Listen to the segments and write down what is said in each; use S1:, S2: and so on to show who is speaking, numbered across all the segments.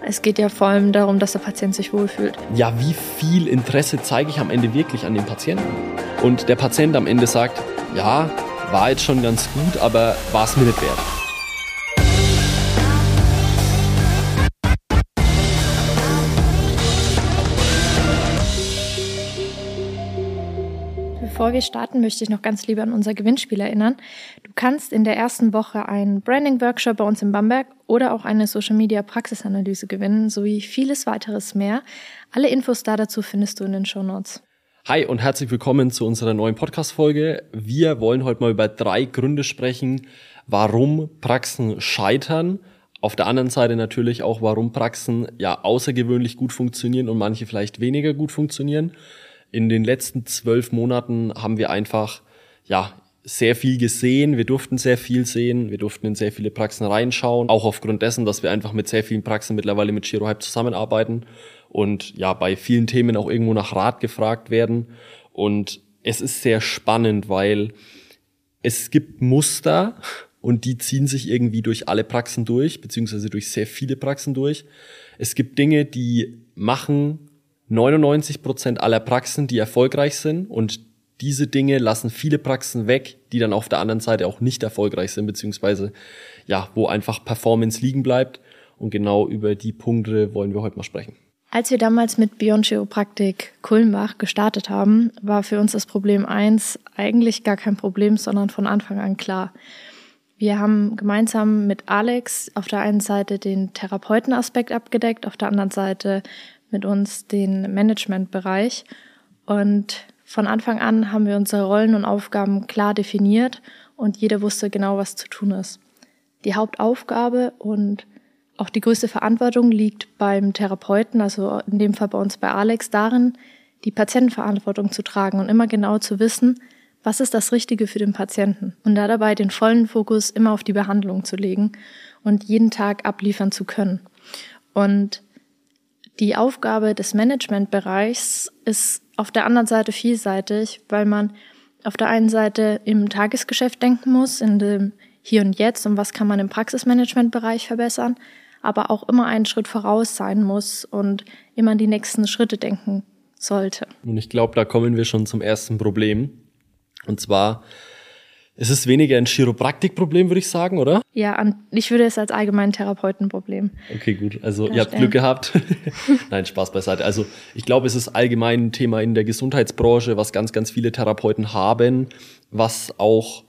S1: Es geht ja vor allem darum, dass der Patient sich wohlfühlt.
S2: Ja, wie viel Interesse zeige ich am Ende wirklich an den Patienten? Und der Patient am Ende sagt, ja, war jetzt schon ganz gut, aber war es mir nicht wert.
S1: Bevor wir starten, möchte ich noch ganz lieber an unser Gewinnspiel erinnern. Du kannst in der ersten Woche einen Branding-Workshop bei uns in Bamberg oder auch eine Social-Media-Praxisanalyse gewinnen, sowie vieles weiteres mehr. Alle Infos da dazu findest du in den Show Notes.
S2: Hi und herzlich willkommen zu unserer neuen Podcast-Folge. Wir wollen heute mal über drei Gründe sprechen, warum Praxen scheitern. Auf der anderen Seite natürlich auch, warum Praxen ja außergewöhnlich gut funktionieren und manche vielleicht weniger gut funktionieren in den letzten zwölf Monaten haben wir einfach, ja, sehr viel gesehen, wir durften sehr viel sehen, wir durften in sehr viele Praxen reinschauen, auch aufgrund dessen, dass wir einfach mit sehr vielen Praxen mittlerweile mit GiroHype zusammenarbeiten und ja, bei vielen Themen auch irgendwo nach Rat gefragt werden. Und es ist sehr spannend, weil es gibt Muster und die ziehen sich irgendwie durch alle Praxen durch, beziehungsweise durch sehr viele Praxen durch. Es gibt Dinge, die machen 99 Prozent aller Praxen, die erfolgreich sind und diese Dinge lassen viele Praxen weg, die dann auf der anderen Seite auch nicht erfolgreich sind, beziehungsweise ja, wo einfach Performance liegen bleibt. Und genau über die Punkte wollen wir heute mal sprechen.
S1: Als wir damals mit Beyond Chiropraktik Kulmbach gestartet haben, war für uns das Problem eins eigentlich gar kein Problem, sondern von Anfang an klar. Wir haben gemeinsam mit Alex auf der einen Seite den Therapeutenaspekt abgedeckt, auf der anderen Seite mit uns den Managementbereich. Und von Anfang an haben wir unsere Rollen und Aufgaben klar definiert und jeder wusste genau, was zu tun ist. Die Hauptaufgabe und auch die größte Verantwortung liegt beim Therapeuten, also in dem Fall bei uns bei Alex, darin, die Patientenverantwortung zu tragen und immer genau zu wissen, was ist das Richtige für den Patienten und da dabei den vollen Fokus immer auf die Behandlung zu legen und jeden Tag abliefern zu können. Und die Aufgabe des Managementbereichs ist auf der anderen Seite vielseitig, weil man auf der einen Seite im Tagesgeschäft denken muss, in dem Hier und Jetzt und was kann man im Praxismanagementbereich verbessern, aber auch immer einen Schritt voraus sein muss und immer die nächsten Schritte denken sollte.
S2: Und ich glaube, da kommen wir schon zum ersten Problem. Und zwar es ist weniger ein Chiropraktikproblem, würde ich sagen, oder?
S1: Ja, an, ich würde es als allgemein Therapeutenproblem.
S2: Okay, gut. Also ihr habt Glück gehabt. Nein, Spaß beiseite. Also ich glaube, es ist allgemein ein Thema in der Gesundheitsbranche, was ganz, ganz viele Therapeuten haben, was auch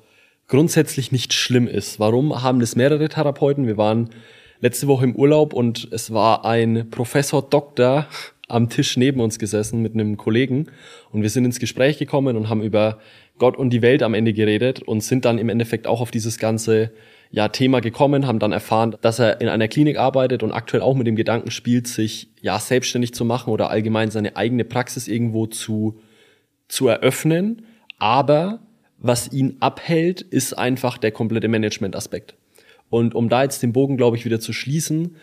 S2: grundsätzlich nicht schlimm ist. Warum haben das mehrere Therapeuten? Wir waren letzte Woche im Urlaub und es war ein Professor Doktor am Tisch neben uns gesessen mit einem Kollegen und wir sind ins Gespräch gekommen und haben über Gott und die Welt am Ende geredet und sind dann im Endeffekt auch auf dieses ganze ja, Thema gekommen, haben dann erfahren, dass er in einer Klinik arbeitet und aktuell auch mit dem Gedanken spielt, sich ja selbstständig zu machen oder allgemein seine eigene Praxis irgendwo zu, zu eröffnen. Aber was ihn abhält, ist einfach der komplette Management-Aspekt. Und um da jetzt den Bogen, glaube ich, wieder zu schließen,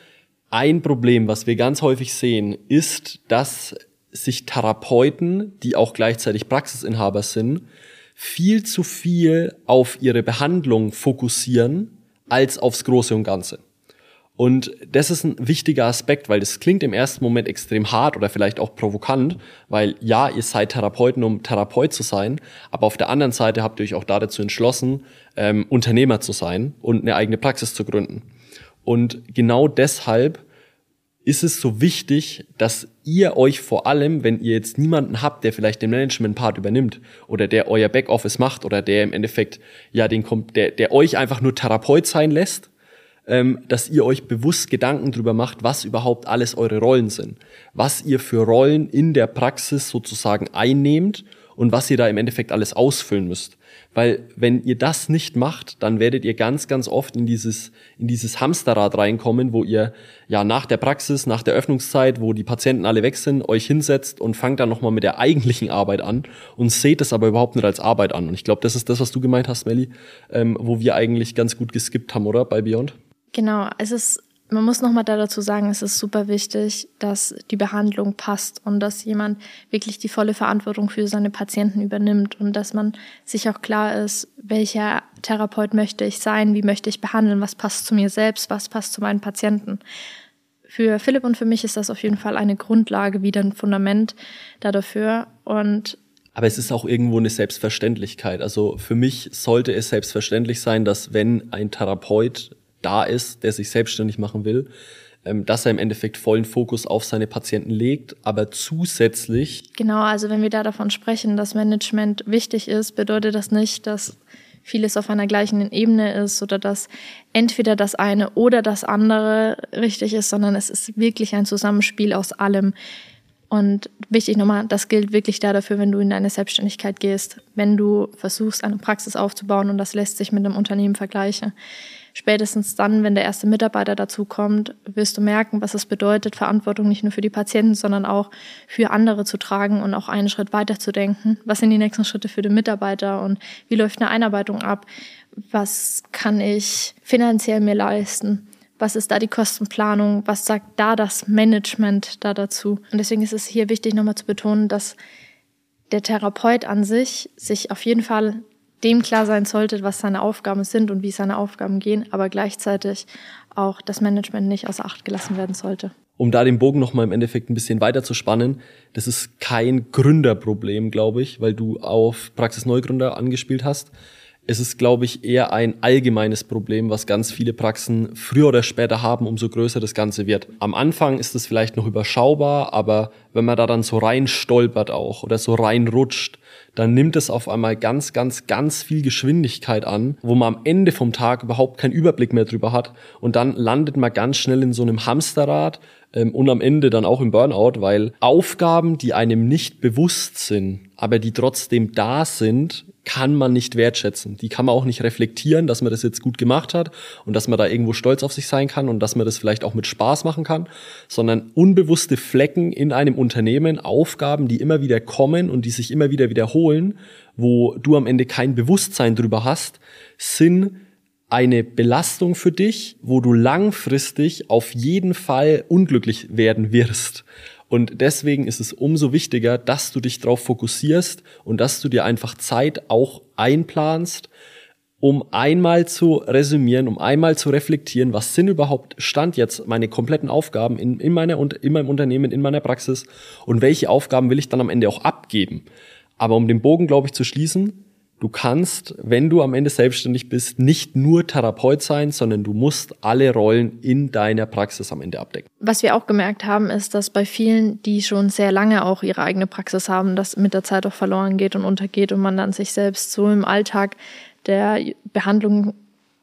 S2: ein Problem, was wir ganz häufig sehen, ist, dass sich Therapeuten, die auch gleichzeitig Praxisinhaber sind, viel zu viel auf ihre Behandlung fokussieren als aufs Große und Ganze. Und das ist ein wichtiger Aspekt, weil das klingt im ersten Moment extrem hart oder vielleicht auch provokant, weil ja, ihr seid Therapeuten, um Therapeut zu sein, aber auf der anderen Seite habt ihr euch auch dazu entschlossen, ähm, Unternehmer zu sein und eine eigene Praxis zu gründen. Und genau deshalb ist es so wichtig, dass ihr euch vor allem, wenn ihr jetzt niemanden habt, der vielleicht den Management-Part übernimmt oder der euer Backoffice macht oder der im Endeffekt ja den der, der euch einfach nur Therapeut sein lässt, ähm, dass ihr euch bewusst Gedanken drüber macht, was überhaupt alles eure Rollen sind, was ihr für Rollen in der Praxis sozusagen einnehmt und was ihr da im Endeffekt alles ausfüllen müsst. Weil wenn ihr das nicht macht, dann werdet ihr ganz, ganz oft in dieses, in dieses Hamsterrad reinkommen, wo ihr ja nach der Praxis, nach der Öffnungszeit, wo die Patienten alle weg sind, euch hinsetzt und fangt dann nochmal mit der eigentlichen Arbeit an und seht es aber überhaupt nicht als Arbeit an. Und ich glaube, das ist das, was du gemeint hast, Melli, ähm, wo wir eigentlich ganz gut geskippt haben, oder? Bei Beyond?
S1: Genau, es ist man muss nochmal da dazu sagen, es ist super wichtig, dass die Behandlung passt und dass jemand wirklich die volle Verantwortung für seine Patienten übernimmt und dass man sich auch klar ist, welcher Therapeut möchte ich sein, wie möchte ich behandeln, was passt zu mir selbst, was passt zu meinen Patienten. Für Philipp und für mich ist das auf jeden Fall eine Grundlage, wieder ein Fundament da dafür. Und
S2: aber es ist auch irgendwo eine Selbstverständlichkeit. Also für mich sollte es selbstverständlich sein, dass wenn ein Therapeut da ist, der sich selbstständig machen will, ähm, dass er im Endeffekt vollen Fokus auf seine Patienten legt, aber zusätzlich.
S1: Genau, also wenn wir da davon sprechen, dass Management wichtig ist, bedeutet das nicht, dass vieles auf einer gleichen Ebene ist oder dass entweder das eine oder das andere richtig ist, sondern es ist wirklich ein Zusammenspiel aus allem. Und wichtig nochmal, das gilt wirklich da dafür, wenn du in deine Selbstständigkeit gehst, wenn du versuchst, eine Praxis aufzubauen und das lässt sich mit einem Unternehmen vergleichen. Spätestens dann, wenn der erste Mitarbeiter dazu kommt, wirst du merken, was es bedeutet, Verantwortung nicht nur für die Patienten, sondern auch für andere zu tragen und auch einen Schritt weiter zu denken. Was sind die nächsten Schritte für den Mitarbeiter und wie läuft eine Einarbeitung ab? Was kann ich finanziell mir leisten? Was ist da die Kostenplanung? Was sagt da das Management da dazu? Und deswegen ist es hier wichtig, nochmal zu betonen, dass der Therapeut an sich sich auf jeden Fall dem klar sein sollte, was seine Aufgaben sind und wie seine Aufgaben gehen, aber gleichzeitig auch das Management nicht außer Acht gelassen werden sollte.
S2: Um da den Bogen nochmal im Endeffekt ein bisschen weiter zu spannen, das ist kein Gründerproblem, glaube ich, weil du auf Praxisneugründer angespielt hast. Es ist, glaube ich, eher ein allgemeines Problem, was ganz viele Praxen früher oder später haben, umso größer das Ganze wird. Am Anfang ist es vielleicht noch überschaubar, aber wenn man da dann so rein stolpert auch oder so reinrutscht, dann nimmt es auf einmal ganz, ganz, ganz viel Geschwindigkeit an, wo man am Ende vom Tag überhaupt keinen Überblick mehr drüber hat. Und dann landet man ganz schnell in so einem Hamsterrad ähm, und am Ende dann auch im Burnout, weil Aufgaben, die einem nicht bewusst sind, aber die trotzdem da sind, kann man nicht wertschätzen. Die kann man auch nicht reflektieren, dass man das jetzt gut gemacht hat und dass man da irgendwo stolz auf sich sein kann und dass man das vielleicht auch mit Spaß machen kann, sondern unbewusste Flecken in einem Unternehmen, Aufgaben, die immer wieder kommen und die sich immer wieder wiederholen, wo du am Ende kein Bewusstsein drüber hast, sind eine Belastung für dich, wo du langfristig auf jeden Fall unglücklich werden wirst. Und deswegen ist es umso wichtiger, dass du dich darauf fokussierst und dass du dir einfach Zeit auch einplanst, um einmal zu resümieren, um einmal zu reflektieren, was sind überhaupt Stand jetzt meine kompletten Aufgaben in, in, meiner, in meinem Unternehmen, in meiner Praxis und welche Aufgaben will ich dann am Ende auch abgeben. Aber um den Bogen, glaube ich, zu schließen, Du kannst, wenn du am Ende selbstständig bist, nicht nur Therapeut sein, sondern du musst alle Rollen in deiner Praxis am Ende abdecken.
S1: Was wir auch gemerkt haben, ist, dass bei vielen, die schon sehr lange auch ihre eigene Praxis haben, das mit der Zeit auch verloren geht und untergeht und man dann sich selbst so im Alltag der Behandlung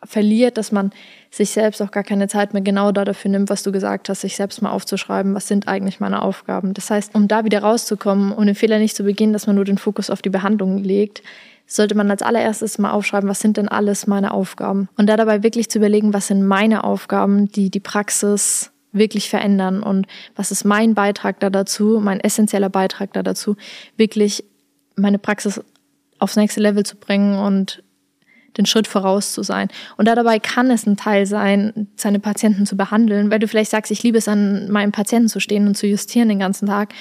S1: verliert, dass man sich selbst auch gar keine Zeit mehr genau dafür nimmt, was du gesagt hast, sich selbst mal aufzuschreiben, was sind eigentlich meine Aufgaben. Das heißt, um da wieder rauszukommen und den Fehler nicht zu begehen, dass man nur den Fokus auf die Behandlung legt, sollte man als allererstes mal aufschreiben, was sind denn alles meine Aufgaben? Und da dabei wirklich zu überlegen, was sind meine Aufgaben, die die Praxis wirklich verändern und was ist mein Beitrag da dazu, mein essentieller Beitrag da dazu, wirklich meine Praxis aufs nächste Level zu bringen und den Schritt voraus zu sein. Und da dabei kann es ein Teil sein, seine Patienten zu behandeln, weil du vielleicht sagst, ich liebe es, an meinem Patienten zu stehen und zu justieren den ganzen Tag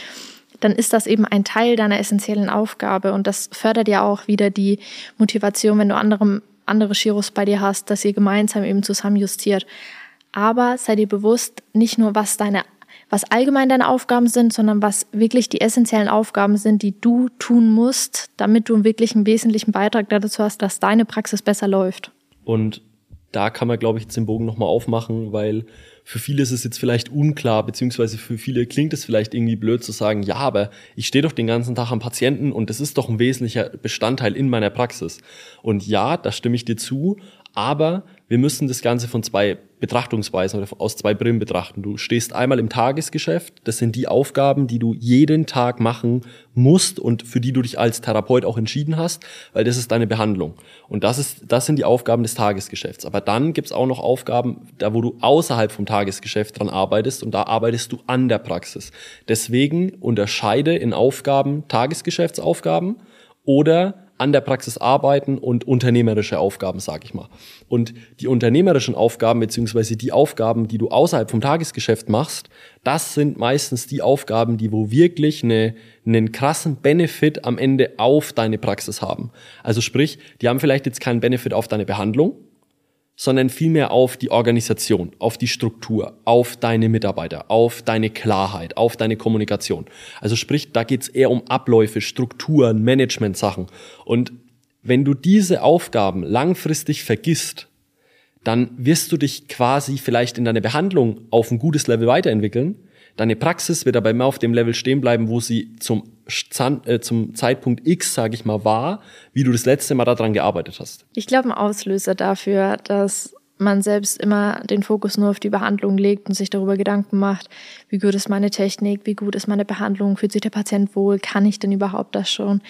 S1: dann ist das eben ein Teil deiner essentiellen Aufgabe und das fördert ja auch wieder die Motivation, wenn du andere, andere Chiros bei dir hast, dass ihr gemeinsam eben zusammen justiert. Aber sei dir bewusst, nicht nur was deine was allgemein deine Aufgaben sind, sondern was wirklich die essentiellen Aufgaben sind, die du tun musst, damit du wirklich einen wesentlichen Beitrag dazu hast, dass deine Praxis besser läuft.
S2: Und da kann man, glaube ich, jetzt den Bogen nochmal aufmachen, weil für viele ist es jetzt vielleicht unklar, beziehungsweise für viele klingt es vielleicht irgendwie blöd zu sagen, ja, aber ich stehe doch den ganzen Tag am Patienten und das ist doch ein wesentlicher Bestandteil in meiner Praxis. Und ja, da stimme ich dir zu, aber wir müssen das Ganze von zwei Betrachtungsweisen oder aus zwei Brillen betrachten. Du stehst einmal im Tagesgeschäft, das sind die Aufgaben, die du jeden Tag machen musst und für die du dich als Therapeut auch entschieden hast, weil das ist deine Behandlung. Und das, ist, das sind die Aufgaben des Tagesgeschäfts. Aber dann gibt's auch noch Aufgaben, da wo du außerhalb vom Tagesgeschäft dran arbeitest und da arbeitest du an der Praxis. Deswegen unterscheide in Aufgaben Tagesgeschäftsaufgaben oder an der Praxis arbeiten und unternehmerische Aufgaben, sage ich mal. Und die unternehmerischen Aufgaben beziehungsweise die Aufgaben, die du außerhalb vom Tagesgeschäft machst, das sind meistens die Aufgaben, die wo wirklich eine, einen krassen Benefit am Ende auf deine Praxis haben. Also sprich, die haben vielleicht jetzt keinen Benefit auf deine Behandlung, sondern vielmehr auf die Organisation, auf die Struktur, auf deine Mitarbeiter, auf deine Klarheit, auf deine Kommunikation. Also sprich, da geht's eher um Abläufe, Strukturen, Management-Sachen. Und wenn du diese Aufgaben langfristig vergisst, dann wirst du dich quasi vielleicht in deiner Behandlung auf ein gutes Level weiterentwickeln. Deine Praxis wird aber immer auf dem Level stehen bleiben, wo sie zum, äh, zum Zeitpunkt X, sage ich mal, war, wie du das letzte Mal daran gearbeitet hast.
S1: Ich glaube, ein Auslöser dafür, dass man selbst immer den Fokus nur auf die Behandlung legt und sich darüber Gedanken macht, wie gut ist meine Technik, wie gut ist meine Behandlung, fühlt sich der Patient wohl, kann ich denn überhaupt das schon,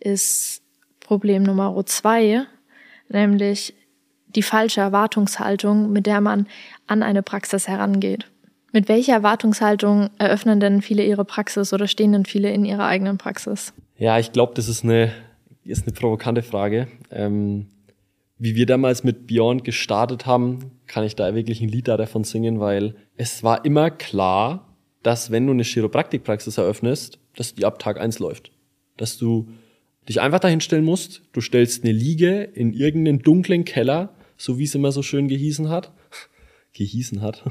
S1: ist Problem Nummer zwei, nämlich die falsche Erwartungshaltung, mit der man an eine Praxis herangeht. Mit welcher Erwartungshaltung eröffnen denn viele ihre Praxis oder stehen denn viele in ihrer eigenen Praxis?
S2: Ja, ich glaube, das ist eine, ist eine provokante Frage. Ähm, wie wir damals mit Beyond gestartet haben, kann ich da wirklich ein Lied davon singen, weil es war immer klar, dass wenn du eine Chiropraktikpraxis eröffnest, dass die ab Tag eins läuft. Dass du dich einfach dahin stellen musst, du stellst eine Liege in irgendeinen dunklen Keller, so wie es immer so schön gehießen hat. gehießen hat.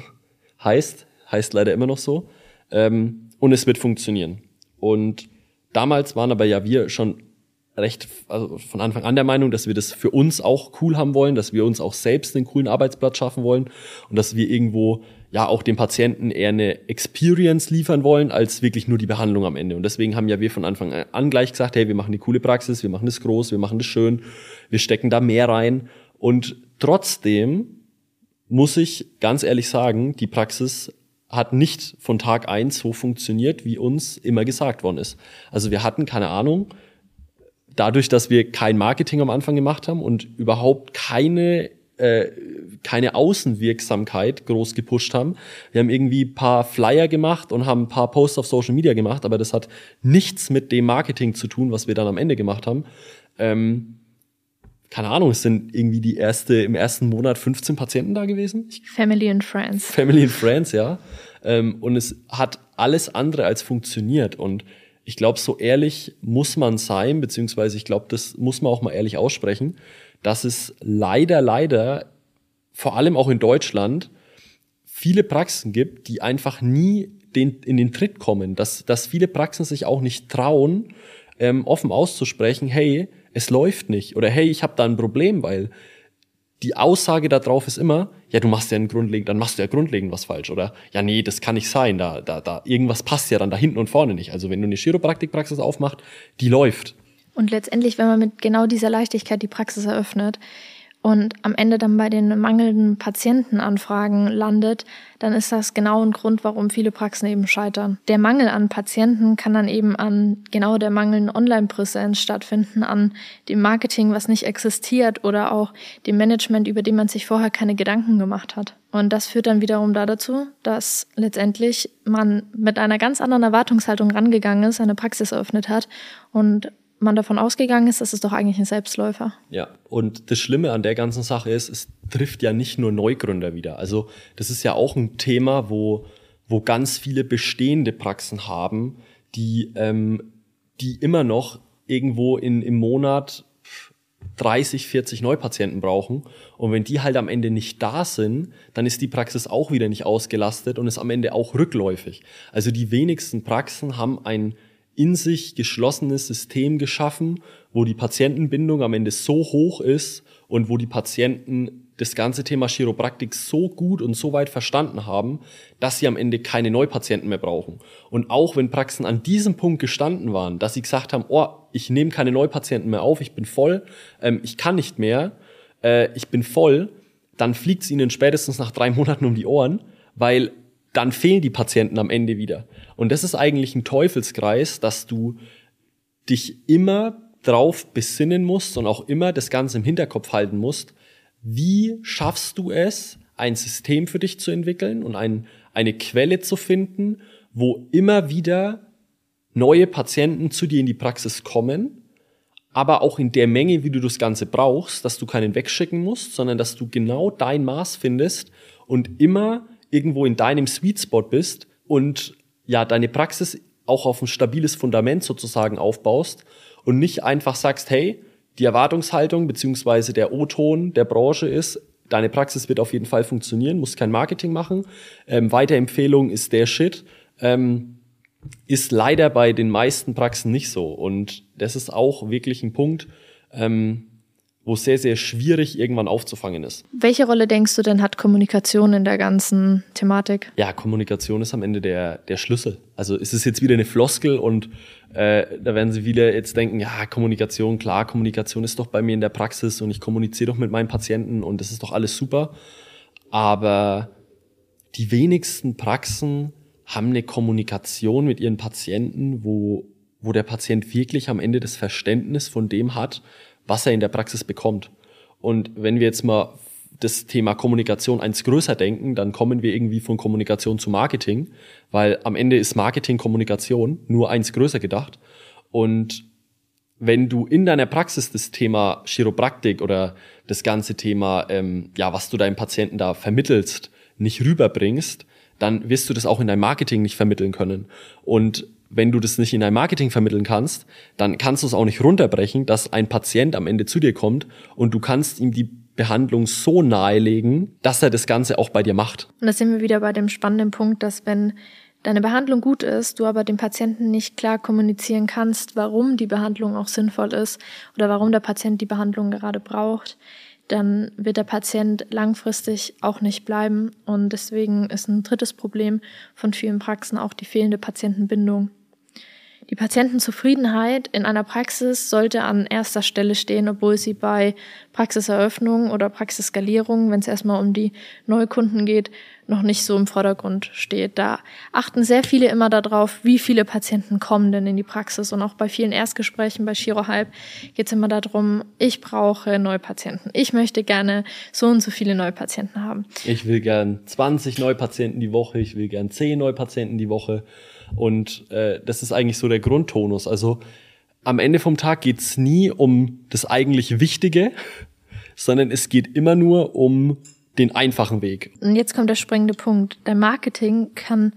S2: Heißt, heißt leider immer noch so. Ähm, und es wird funktionieren. Und damals waren aber ja wir schon recht also von Anfang an der Meinung, dass wir das für uns auch cool haben wollen, dass wir uns auch selbst einen coolen Arbeitsplatz schaffen wollen und dass wir irgendwo ja auch dem Patienten eher eine Experience liefern wollen, als wirklich nur die Behandlung am Ende. Und deswegen haben ja wir von Anfang an gleich gesagt, hey, wir machen die coole Praxis, wir machen das groß, wir machen das schön, wir stecken da mehr rein. Und trotzdem muss ich ganz ehrlich sagen, die Praxis hat nicht von Tag eins so funktioniert, wie uns immer gesagt worden ist. Also wir hatten keine Ahnung, dadurch, dass wir kein Marketing am Anfang gemacht haben und überhaupt keine äh, keine Außenwirksamkeit groß gepusht haben. Wir haben irgendwie paar Flyer gemacht und haben ein paar Posts auf Social Media gemacht, aber das hat nichts mit dem Marketing zu tun, was wir dann am Ende gemacht haben. Ähm, keine Ahnung, es sind irgendwie die erste, im ersten Monat 15 Patienten da gewesen.
S1: Family and Friends.
S2: Family and Friends, ja. Ähm, und es hat alles andere als funktioniert. Und ich glaube, so ehrlich muss man sein, beziehungsweise ich glaube, das muss man auch mal ehrlich aussprechen dass es leider, leider, vor allem auch in Deutschland, viele Praxen gibt, die einfach nie den, in den Tritt kommen, dass, dass viele Praxen sich auch nicht trauen, ähm, offen auszusprechen, hey, es läuft nicht oder hey, ich habe da ein Problem, weil die Aussage darauf ist immer, ja, du machst ja ein grundlegend, dann machst du ja grundlegend was falsch oder ja, nee, das kann nicht sein, da, da, da irgendwas passt ja dann da hinten und vorne nicht. Also wenn du eine Chiropraktikpraxis aufmachst, die läuft.
S1: Und letztendlich, wenn man mit genau dieser Leichtigkeit die Praxis eröffnet und am Ende dann bei den mangelnden Patientenanfragen landet, dann ist das genau ein Grund, warum viele Praxen eben scheitern. Der Mangel an Patienten kann dann eben an genau der mangelnden Online-Präsenz stattfinden, an dem Marketing, was nicht existiert oder auch dem Management, über dem man sich vorher keine Gedanken gemacht hat. Und das führt dann wiederum da dazu, dass letztendlich man mit einer ganz anderen Erwartungshaltung rangegangen ist, eine Praxis eröffnet hat und man davon ausgegangen ist, dass es doch eigentlich ein Selbstläufer.
S2: Ja, und das Schlimme an der ganzen Sache ist, es trifft ja nicht nur Neugründer wieder. Also das ist ja auch ein Thema, wo, wo ganz viele bestehende Praxen haben, die, ähm, die immer noch irgendwo in, im Monat 30, 40 Neupatienten brauchen. Und wenn die halt am Ende nicht da sind, dann ist die Praxis auch wieder nicht ausgelastet und ist am Ende auch rückläufig. Also die wenigsten Praxen haben ein in sich geschlossenes System geschaffen, wo die Patientenbindung am Ende so hoch ist und wo die Patienten das ganze Thema Chiropraktik so gut und so weit verstanden haben, dass sie am Ende keine Neupatienten mehr brauchen. Und auch wenn Praxen an diesem Punkt gestanden waren, dass sie gesagt haben, oh, ich nehme keine Neupatienten mehr auf, ich bin voll, ähm, ich kann nicht mehr, äh, ich bin voll, dann fliegt es ihnen spätestens nach drei Monaten um die Ohren, weil dann fehlen die Patienten am Ende wieder. Und das ist eigentlich ein Teufelskreis, dass du dich immer drauf besinnen musst und auch immer das Ganze im Hinterkopf halten musst. Wie schaffst du es, ein System für dich zu entwickeln und ein, eine Quelle zu finden, wo immer wieder neue Patienten zu dir in die Praxis kommen, aber auch in der Menge, wie du das Ganze brauchst, dass du keinen wegschicken musst, sondern dass du genau dein Maß findest und immer irgendwo in deinem Sweet Spot bist und ja, deine Praxis auch auf ein stabiles Fundament sozusagen aufbaust und nicht einfach sagst, hey, die Erwartungshaltung beziehungsweise der O-Ton der Branche ist, deine Praxis wird auf jeden Fall funktionieren, musst kein Marketing machen. Ähm, Weiterempfehlung ist der Shit. Ähm, ist leider bei den meisten Praxen nicht so. Und das ist auch wirklich ein Punkt, ähm, wo es sehr, sehr schwierig irgendwann aufzufangen ist.
S1: Welche Rolle denkst du denn hat Kommunikation in der ganzen Thematik?
S2: Ja, Kommunikation ist am Ende der, der Schlüssel. Also ist es jetzt wieder eine Floskel und äh, da werden sie viele jetzt denken, ja, Kommunikation, klar, Kommunikation ist doch bei mir in der Praxis und ich kommuniziere doch mit meinen Patienten und das ist doch alles super. Aber die wenigsten Praxen haben eine Kommunikation mit ihren Patienten, wo, wo der Patient wirklich am Ende das Verständnis von dem hat, was er in der Praxis bekommt. Und wenn wir jetzt mal das Thema Kommunikation eins größer denken, dann kommen wir irgendwie von Kommunikation zu Marketing, weil am Ende ist Marketing Kommunikation nur eins größer gedacht. Und wenn du in deiner Praxis das Thema Chiropraktik oder das ganze Thema, ähm, ja, was du deinem Patienten da vermittelst, nicht rüberbringst, dann wirst du das auch in deinem Marketing nicht vermitteln können. Und wenn du das nicht in dein Marketing vermitteln kannst, dann kannst du es auch nicht runterbrechen, dass ein Patient am Ende zu dir kommt und du kannst ihm die Behandlung so nahelegen, dass er das Ganze auch bei dir macht.
S1: Und da sind wir wieder bei dem spannenden Punkt, dass wenn deine Behandlung gut ist, du aber dem Patienten nicht klar kommunizieren kannst, warum die Behandlung auch sinnvoll ist oder warum der Patient die Behandlung gerade braucht, dann wird der Patient langfristig auch nicht bleiben. Und deswegen ist ein drittes Problem von vielen Praxen auch die fehlende Patientenbindung. Die Patientenzufriedenheit in einer Praxis sollte an erster Stelle stehen, obwohl sie bei Praxiseröffnung oder Praxisskalierung, wenn es erstmal um die Neukunden geht, noch nicht so im Vordergrund steht. Da achten sehr viele immer darauf, wie viele Patienten kommen denn in die Praxis. Und auch bei vielen Erstgesprächen bei Girohalb geht es immer darum, ich brauche Neupatienten. Ich möchte gerne so und so viele Neupatienten haben.
S2: Ich will gern 20 Neupatienten die Woche, ich will gern 10 Neupatienten die Woche. Und äh, das ist eigentlich so der Grundtonus. Also am Ende vom Tag geht's nie um das eigentlich Wichtige, sondern es geht immer nur um den einfachen Weg.
S1: Und jetzt kommt der springende Punkt. Dein Marketing kann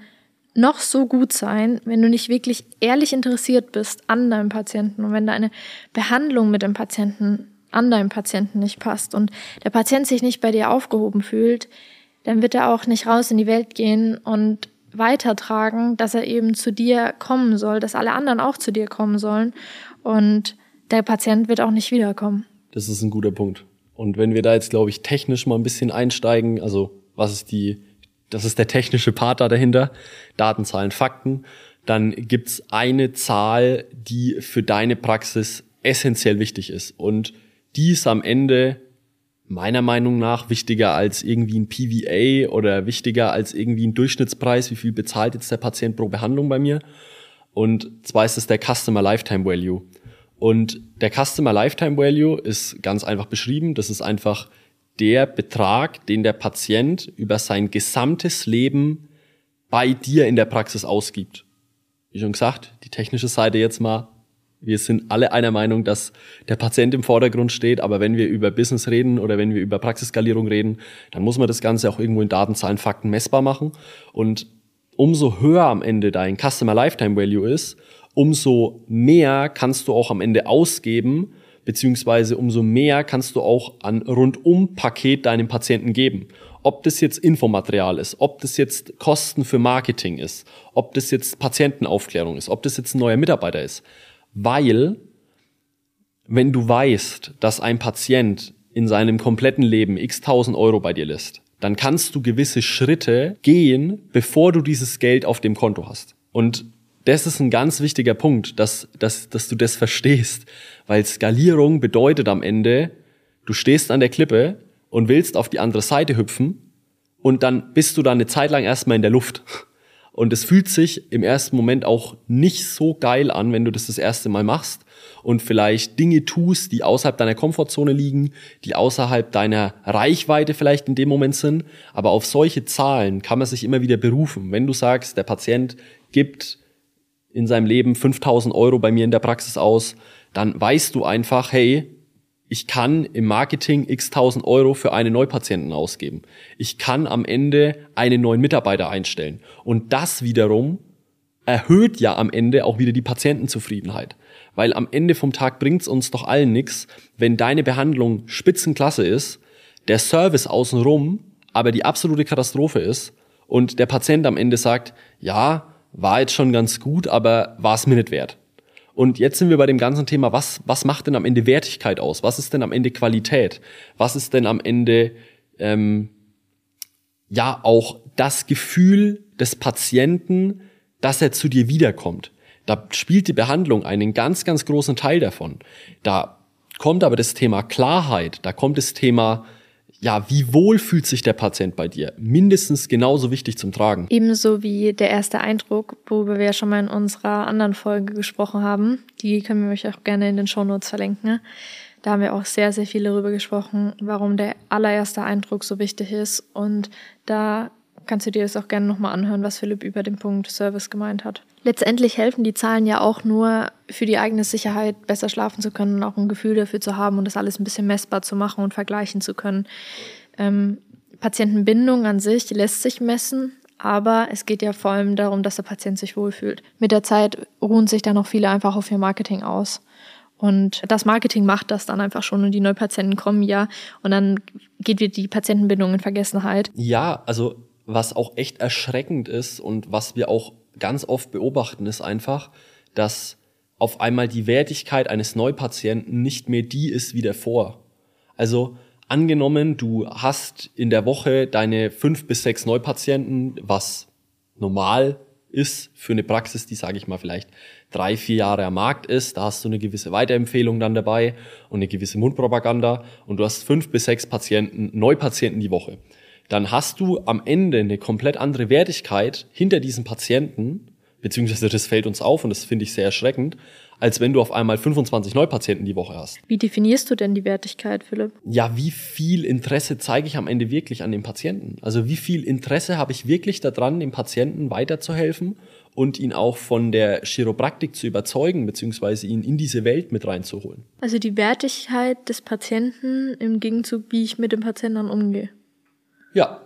S1: noch so gut sein, wenn du nicht wirklich ehrlich interessiert bist an deinem Patienten und wenn deine Behandlung mit dem Patienten an deinem Patienten nicht passt und der Patient sich nicht bei dir aufgehoben fühlt, dann wird er auch nicht raus in die Welt gehen und weitertragen, dass er eben zu dir kommen soll, dass alle anderen auch zu dir kommen sollen und der Patient wird auch nicht wiederkommen.
S2: Das ist ein guter Punkt. Und wenn wir da jetzt, glaube ich, technisch mal ein bisschen einsteigen, also was ist die, das ist der technische Part da dahinter, Daten, Zahlen, Fakten, dann gibt's eine Zahl, die für deine Praxis essentiell wichtig ist. Und die ist am Ende meiner Meinung nach wichtiger als irgendwie ein PVA oder wichtiger als irgendwie ein Durchschnittspreis, wie viel bezahlt jetzt der Patient pro Behandlung bei mir. Und zwar ist es der Customer Lifetime Value. Und der Customer Lifetime Value ist ganz einfach beschrieben. Das ist einfach der Betrag, den der Patient über sein gesamtes Leben bei dir in der Praxis ausgibt. Wie schon gesagt, die technische Seite jetzt mal wir sind alle einer Meinung, dass der Patient im Vordergrund steht, aber wenn wir über Business reden oder wenn wir über Praxisskalierung reden, dann muss man das Ganze auch irgendwo in Daten, Zahlen, Fakten messbar machen. Und umso höher am Ende dein Customer Lifetime Value ist, umso mehr kannst du auch am Ende ausgeben, beziehungsweise umso mehr kannst du auch an Rundum-Paket deinem Patienten geben. Ob das jetzt Infomaterial ist, ob das jetzt Kosten für Marketing ist, ob das jetzt Patientenaufklärung ist, ob das jetzt ein neuer Mitarbeiter ist weil wenn du weißt, dass ein Patient in seinem kompletten Leben x tausend Euro bei dir lässt, dann kannst du gewisse Schritte gehen, bevor du dieses Geld auf dem Konto hast. Und das ist ein ganz wichtiger Punkt, dass, dass, dass du das verstehst, weil Skalierung bedeutet am Ende, du stehst an der Klippe und willst auf die andere Seite hüpfen und dann bist du da eine Zeit lang erstmal in der Luft. Und es fühlt sich im ersten Moment auch nicht so geil an, wenn du das das erste Mal machst und vielleicht Dinge tust, die außerhalb deiner Komfortzone liegen, die außerhalb deiner Reichweite vielleicht in dem Moment sind. Aber auf solche Zahlen kann man sich immer wieder berufen. Wenn du sagst, der Patient gibt in seinem Leben 5000 Euro bei mir in der Praxis aus, dann weißt du einfach, hey, ich kann im Marketing x tausend Euro für einen Neupatienten ausgeben. Ich kann am Ende einen neuen Mitarbeiter einstellen. Und das wiederum erhöht ja am Ende auch wieder die Patientenzufriedenheit. Weil am Ende vom Tag bringt's uns doch allen nichts, wenn deine Behandlung Spitzenklasse ist, der Service außenrum aber die absolute Katastrophe ist und der Patient am Ende sagt, ja, war jetzt schon ganz gut, aber war es mir nicht wert. Und jetzt sind wir bei dem ganzen Thema, was, was macht denn am Ende Wertigkeit aus? Was ist denn am Ende Qualität? Was ist denn am Ende ähm, ja auch das Gefühl des Patienten, dass er zu dir wiederkommt? Da spielt die Behandlung einen ganz, ganz großen Teil davon. Da kommt aber das Thema Klarheit, da kommt das Thema ja, wie wohl fühlt sich der Patient bei dir? Mindestens genauso wichtig zum Tragen.
S1: Ebenso wie der erste Eindruck, worüber wir ja schon mal in unserer anderen Folge gesprochen haben. Die können wir euch auch gerne in den Shownotes verlinken. Da haben wir auch sehr, sehr viel darüber gesprochen, warum der allererste Eindruck so wichtig ist. Und da kannst du dir das auch gerne nochmal anhören, was Philipp über den Punkt Service gemeint hat. Letztendlich helfen die Zahlen ja auch nur für die eigene Sicherheit, besser schlafen zu können auch ein Gefühl dafür zu haben und das alles ein bisschen messbar zu machen und vergleichen zu können. Ähm, Patientenbindung an sich lässt sich messen, aber es geht ja vor allem darum, dass der Patient sich wohlfühlt. Mit der Zeit ruhen sich dann auch viele einfach auf ihr Marketing aus. Und das Marketing macht das dann einfach schon und die Neupatienten kommen ja und dann geht wieder die Patientenbindung in Vergessenheit.
S2: Ja, also was auch echt erschreckend ist und was wir auch ganz oft beobachten, ist einfach, dass auf einmal die Wertigkeit eines Neupatienten nicht mehr die ist wie davor. Also angenommen, du hast in der Woche deine fünf bis sechs Neupatienten, was normal ist für eine Praxis, die, sage ich mal, vielleicht drei, vier Jahre am Markt ist. Da hast du eine gewisse Weiterempfehlung dann dabei und eine gewisse Mundpropaganda und du hast fünf bis sechs Patienten, Neupatienten die Woche dann hast du am Ende eine komplett andere Wertigkeit hinter diesen Patienten, beziehungsweise das fällt uns auf und das finde ich sehr erschreckend, als wenn du auf einmal 25 Neupatienten die Woche hast.
S1: Wie definierst du denn die Wertigkeit, Philipp?
S2: Ja, wie viel Interesse zeige ich am Ende wirklich an dem Patienten? Also wie viel Interesse habe ich wirklich daran, dem Patienten weiterzuhelfen und ihn auch von der Chiropraktik zu überzeugen, beziehungsweise ihn in diese Welt mit reinzuholen?
S1: Also die Wertigkeit des Patienten im Gegenzug, wie ich mit dem Patienten dann umgehe.
S2: Ja,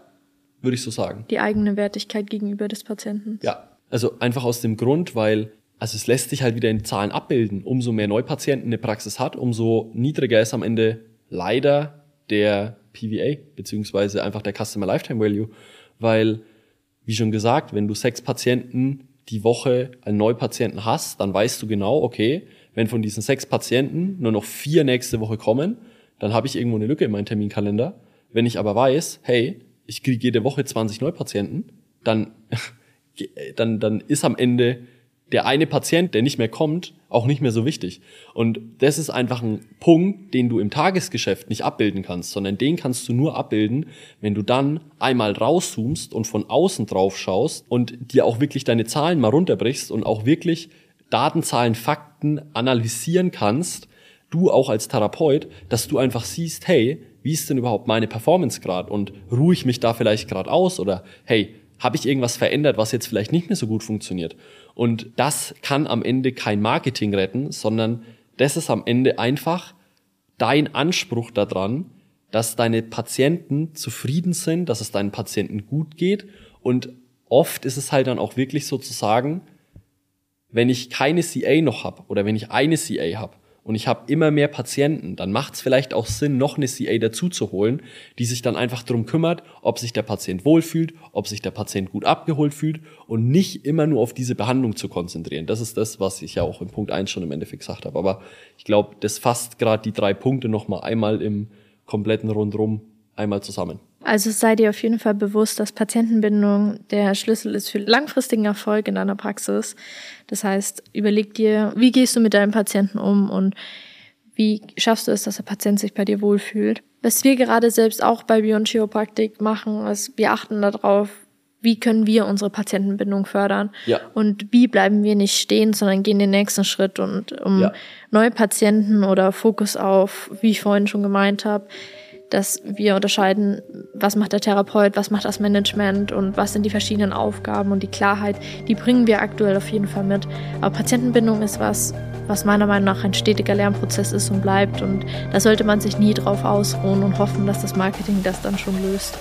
S2: würde ich so sagen.
S1: Die eigene Wertigkeit gegenüber des Patienten.
S2: Ja, also einfach aus dem Grund, weil also es lässt sich halt wieder in Zahlen abbilden. Umso mehr Neupatienten eine Praxis hat, umso niedriger ist am Ende leider der PVA, beziehungsweise einfach der Customer Lifetime Value. Weil, wie schon gesagt, wenn du sechs Patienten die Woche einen Neupatienten hast, dann weißt du genau, okay, wenn von diesen sechs Patienten nur noch vier nächste Woche kommen, dann habe ich irgendwo eine Lücke in meinem Terminkalender. Wenn ich aber weiß, hey, ich kriege jede Woche 20 Neupatienten, dann, dann, dann ist am Ende der eine Patient, der nicht mehr kommt, auch nicht mehr so wichtig. Und das ist einfach ein Punkt, den du im Tagesgeschäft nicht abbilden kannst, sondern den kannst du nur abbilden, wenn du dann einmal rauszoomst und von außen drauf schaust und dir auch wirklich deine Zahlen mal runterbrichst und auch wirklich Daten, Zahlen, Fakten analysieren kannst, du auch als Therapeut, dass du einfach siehst, hey, wie ist denn überhaupt meine Performance gerade und ruhe ich mich da vielleicht gerade aus oder hey, habe ich irgendwas verändert, was jetzt vielleicht nicht mehr so gut funktioniert? Und das kann am Ende kein Marketing retten, sondern das ist am Ende einfach dein Anspruch daran, dass deine Patienten zufrieden sind, dass es deinen Patienten gut geht. Und oft ist es halt dann auch wirklich so zu sagen, wenn ich keine CA noch habe oder wenn ich eine CA habe, und ich habe immer mehr Patienten, dann macht es vielleicht auch Sinn, noch eine CA dazu zu holen, die sich dann einfach darum kümmert, ob sich der Patient wohlfühlt, ob sich der Patient gut abgeholt fühlt und nicht immer nur auf diese Behandlung zu konzentrieren. Das ist das, was ich ja auch im Punkt eins schon im Endeffekt gesagt habe. Aber ich glaube, das fasst gerade die drei Punkte nochmal einmal im kompletten Rundrum einmal zusammen.
S1: Also sei dir auf jeden Fall bewusst, dass Patientenbindung der Schlüssel ist für langfristigen Erfolg in deiner Praxis. Das heißt, überleg dir, wie gehst du mit deinem Patienten um und wie schaffst du es, dass der Patient sich bei dir wohlfühlt. Was wir gerade selbst auch bei Beyond Chiropraktik machen, ist, wir achten darauf, wie können wir unsere Patientenbindung fördern
S2: ja.
S1: und wie bleiben wir nicht stehen, sondern gehen den nächsten Schritt und um ja. neue Patienten oder Fokus auf, wie ich vorhin schon gemeint habe, dass wir unterscheiden, was macht der Therapeut, was macht das Management und was sind die verschiedenen Aufgaben und die Klarheit, die bringen wir aktuell auf jeden Fall mit. Aber Patientenbindung ist was, was meiner Meinung nach ein stetiger Lernprozess ist und bleibt und da sollte man sich nie drauf ausruhen und hoffen, dass das Marketing das dann schon löst.